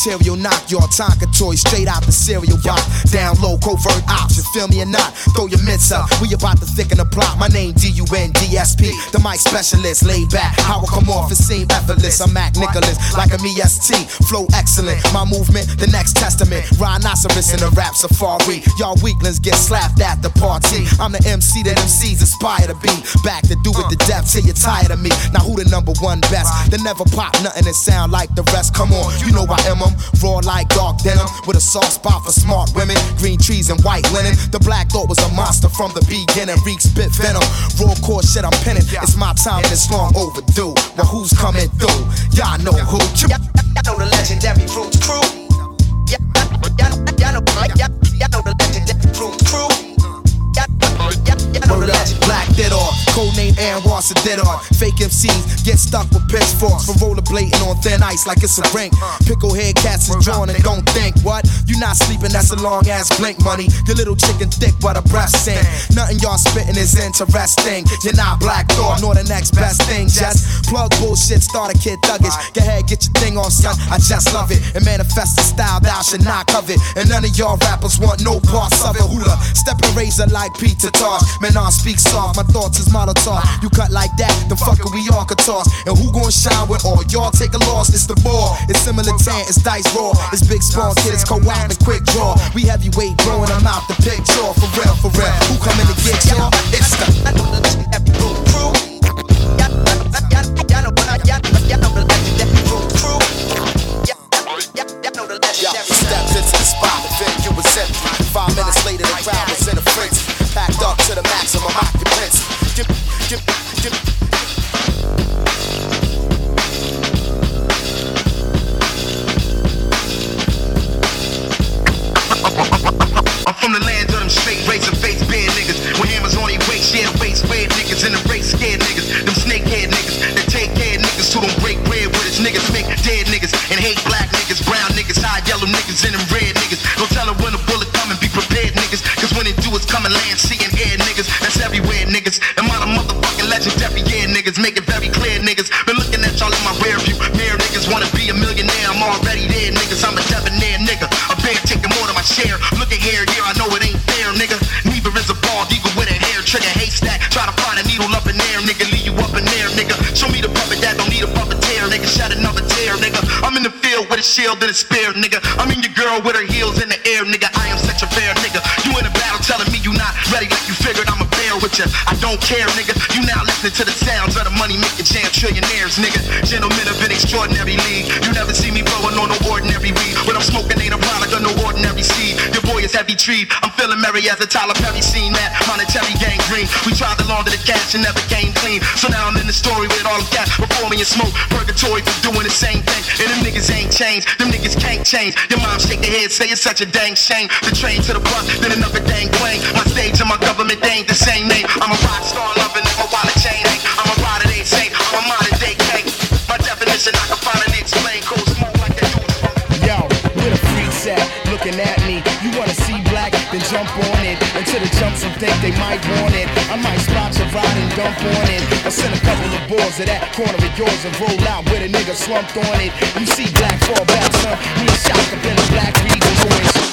Material knock your Tonka toy straight out the cereal box. Down low, covert ops, feel me or not? Throw your mitts up, we about to thicken the plot. My name D-U-N-D-S-P, the mic specialist, laid back. How I come off, it seem effortless. I'm Mac Nicholas, like a EST, flow excellent. My movement, the next testament. Rhinoceros in the rap safari. Y'all weaklings get slapped at the party. I'm the MC that MCs aspire to be. Back to do it to death till you're tired of me. Now who the number one best? They never pop nothing that sound like the rest. Come on, you know I am 'em. Raw like dark denim with a soft spot for smart women. Green trees and white linen. The black thought was a monster from the beginning. Reek spit venom. Raw core shit I'm penning. It's my time and it's long overdue. Well, who's coming through? Y'all know who. Y'all know the legendary roots crew. Y'all know, y'all- y'all know the legendary roots crew. Y'all- know the legendary Black Dead Off, codename Aaron Ross a dead on. Fake MCs get stuck with pitchforks for rollerblading on thin ice like it's a rink. Picklehead cats is drawn and don't think what? You not sleeping, that's a long ass blink money. Your little chicken thick but a breast sing. Nothing y'all spitting is interesting. You're not Black Thought nor the next best thing. Just plug bullshit, start a kid thuggish. Go ahead, get your thing on, son. I just love it. And manifest the style thou should not covet. And none of y'all rappers want no parts of it. Hula, stepping razor like Peter Tosh. Man, I speak soft, my thoughts is Molotov. You cut like that, the fucker we all could toss. And who gon' shine with all y'all take a loss? It's the ball, it's similar tan, it's dice raw, it's big spawn, kid, it's co-op and quick draw. We heavyweight blowing them out the picture for real, for real. Who coming to get y'all? It's the (laughs) crew. I'm feeling merry as a Tyler Perry scene. That monetary gangrene. We tried to launder the cash and never came clean. So now I'm in the story with all the cats before me and smoke. Purgatory for doing the same thing. And them niggas ain't changed. Them niggas can't change. Your mom shake their head, say it's such a dang shame. The train to the bus, then another dang plane. My stage and my government, they ain't the same name. I'm a rock star. some think they might want it. I might spot your ride and dump on it. I send a couple of boys to that corner of yours and roll out with a nigga slumped on it. You see black fall back, son. Me and Shaka been a black regal going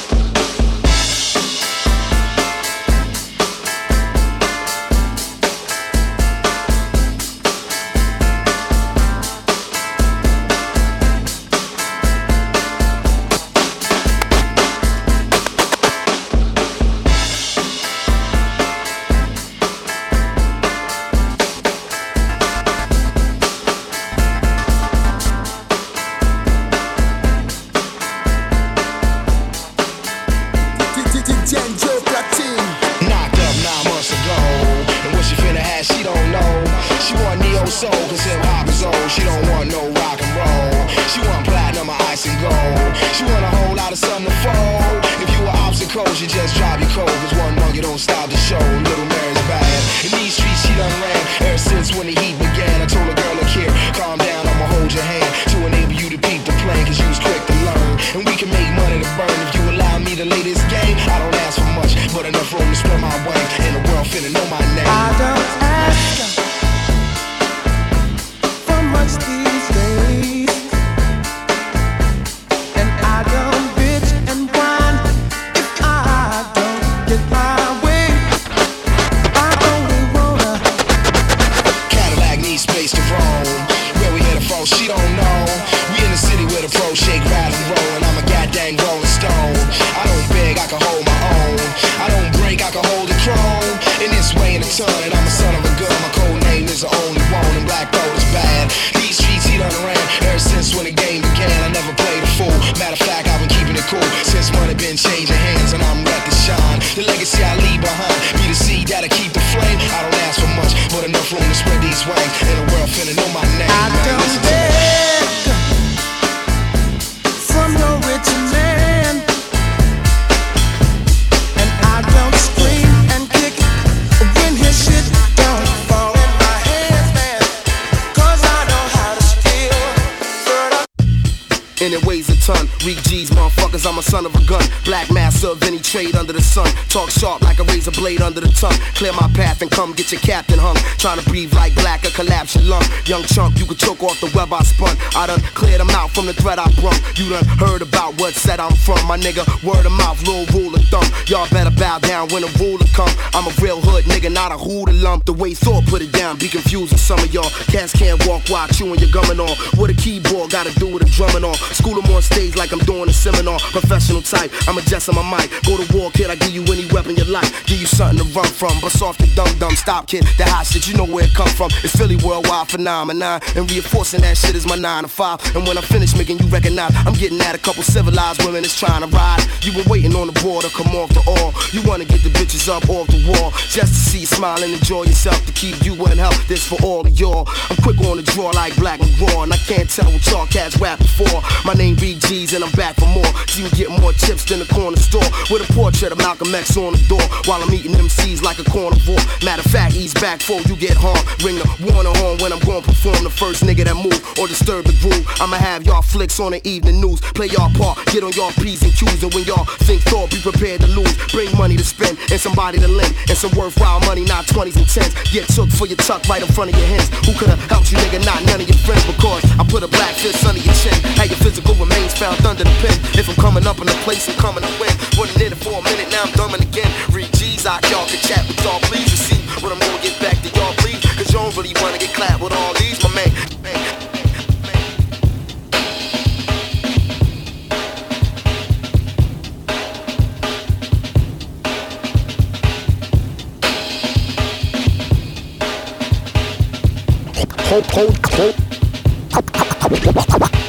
enough room to spread these wings. The world finna know my name. I come back from your rich man. And I don't scream and kick when his shit don't fall in my hands, I know how to steal. And it weighs a ton. Weak G's, motherfucker motherfuckers, I'm a son of a gun. Black master of any trade under the sun. Talk sharp like a razor blade under the tongue. Clear my path and come get your captain hung. Trying to breathe like black or collapse your lung. Young chunk, you could choke off the web I spun. I done cleared them out from the threat I brung. You done heard about what said I'm from. My nigga, word of mouth, little rule of thumb. Y'all better bow down when the ruler come. I'm a real hood nigga, not a hoodoo lump. The way thought put it down, be confused with some of y'all. Cats can't walk while chewing your gumming on. What a keyboard gotta do with a drumming on. School them on stage like I'm doing a seminar. Professional type, I'm adjusting my mic. Go to war, kid, I give you any weapon you like. Give you something to run from. But soft and dumb dumb, stop kid. That hot shit, you know where it come from. It's Philly worldwide phenomenon. And reinforcing that shit is my nine to five. And when I finish making you recognize, I'm getting at a couple civilized women that's trying to ride. You been waiting on the border, come off the all. You wanna get the bitches up off the wall. Just to see you smile and enjoy yourself. To keep you in health, this for all of y'all. I'm quick on the draw like black and raw. And I can't tell what y'all cats rapping for. My name BG's and I'm back for more. So you get more chips than the corner store. With a portrait of Malcolm X on the door. While I'm eating MCs like a carnivore. Matter of fact, ease back before you get harmed. Ring the warner horn when I'm gonna perform the first nigga that move or disturb the groove. I'ma have y'all flicks on the evening news. Play y'all part, get on y'all P's and Q's. And when y'all think thought, be prepared to lose. Bring money to spend and somebody to lend. And some worthwhile money, not 20s and 10s. Get took for your tuck right in front of your hands. Who could've helped you, nigga? Not none of your friends. Because I put a black fist under your chin. Had your physical remains found under the pen. If I'm coming up in the place, I'm coming to win. Wasn't in it for a minute, now I'm dumbing again. Read G's out, y'all can chat with y'all. Please receive what I'm gonna get back to y'all, please. Cause you don't really wanna get clapped with all these, my man. Hold, hold, hold.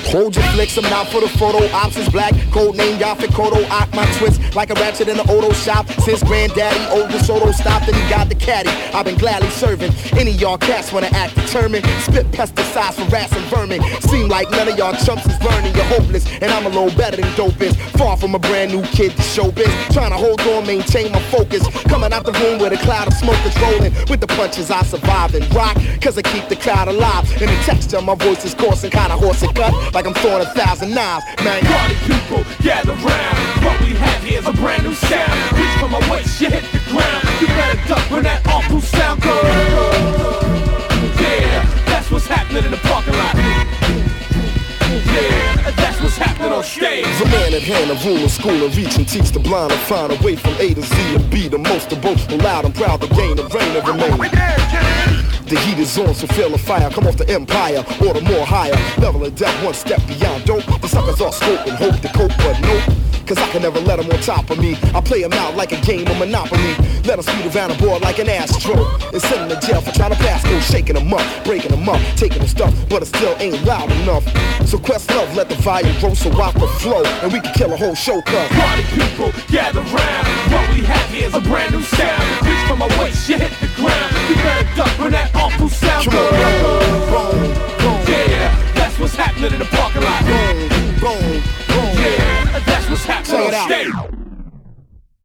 Hold your flicks, I'm out for the photo. Ops is black, code name Yaphet Kotto. Ock my twist like a ratchet in the auto shop. Since granddaddy old DeSoto stopped and he got the caddy. I've been gladly serving. Any y'all cats wanna act determined. Spit pesticides for rats and vermin. Seem like none of y'all chumps is learning. You're hopeless, and I'm a little better than dope. Far from a brand new kid to showbiz. Trying to hold on, maintain my focus. Coming out the room with a cloud of smoke that's rolling. With the punches I survive and rock. Cause I keep the crowd alive. And the texture my voice is coarse and kinda hoarse and cut. Like I'm throwing a thousand knives. Man, Party people, gather round. What we have here is a brand new sound. Reach for my waist, you hit the ground. You better duck when that awful sound goes. Yeah, that's what's happening in the parking lot. Yeah, that's what's happening on stage. The man at hand, a rule of school and reach and teach the blind and find a way from A to Z and be the most of both. Loud and proud to gain the reign and remain. The heat is on, so feel the fire. Come off the empire, order more higher. Level of death, one step beyond dope. The suckers all scope and hope to cope, but nope. Cause I can never let them on top of me. I play them out like a game of Monopoly. Let them speed around the board like an astro. And send them to jail for trying to pass go, shaking them up, breaking them up, taking them stuff, but it still ain't loud enough. So Questlove, let the volume grow so I can flow. And we can kill a whole show, cuz. Party people, gather round. What we have here is a brand new sound. Reach for my waist, you hit the ground. You better duck when that awful sound goes. Yeah, that's what's happening in the parking lot. Boom, boom, boom. Yeah, that's what's happening Check it out. stage.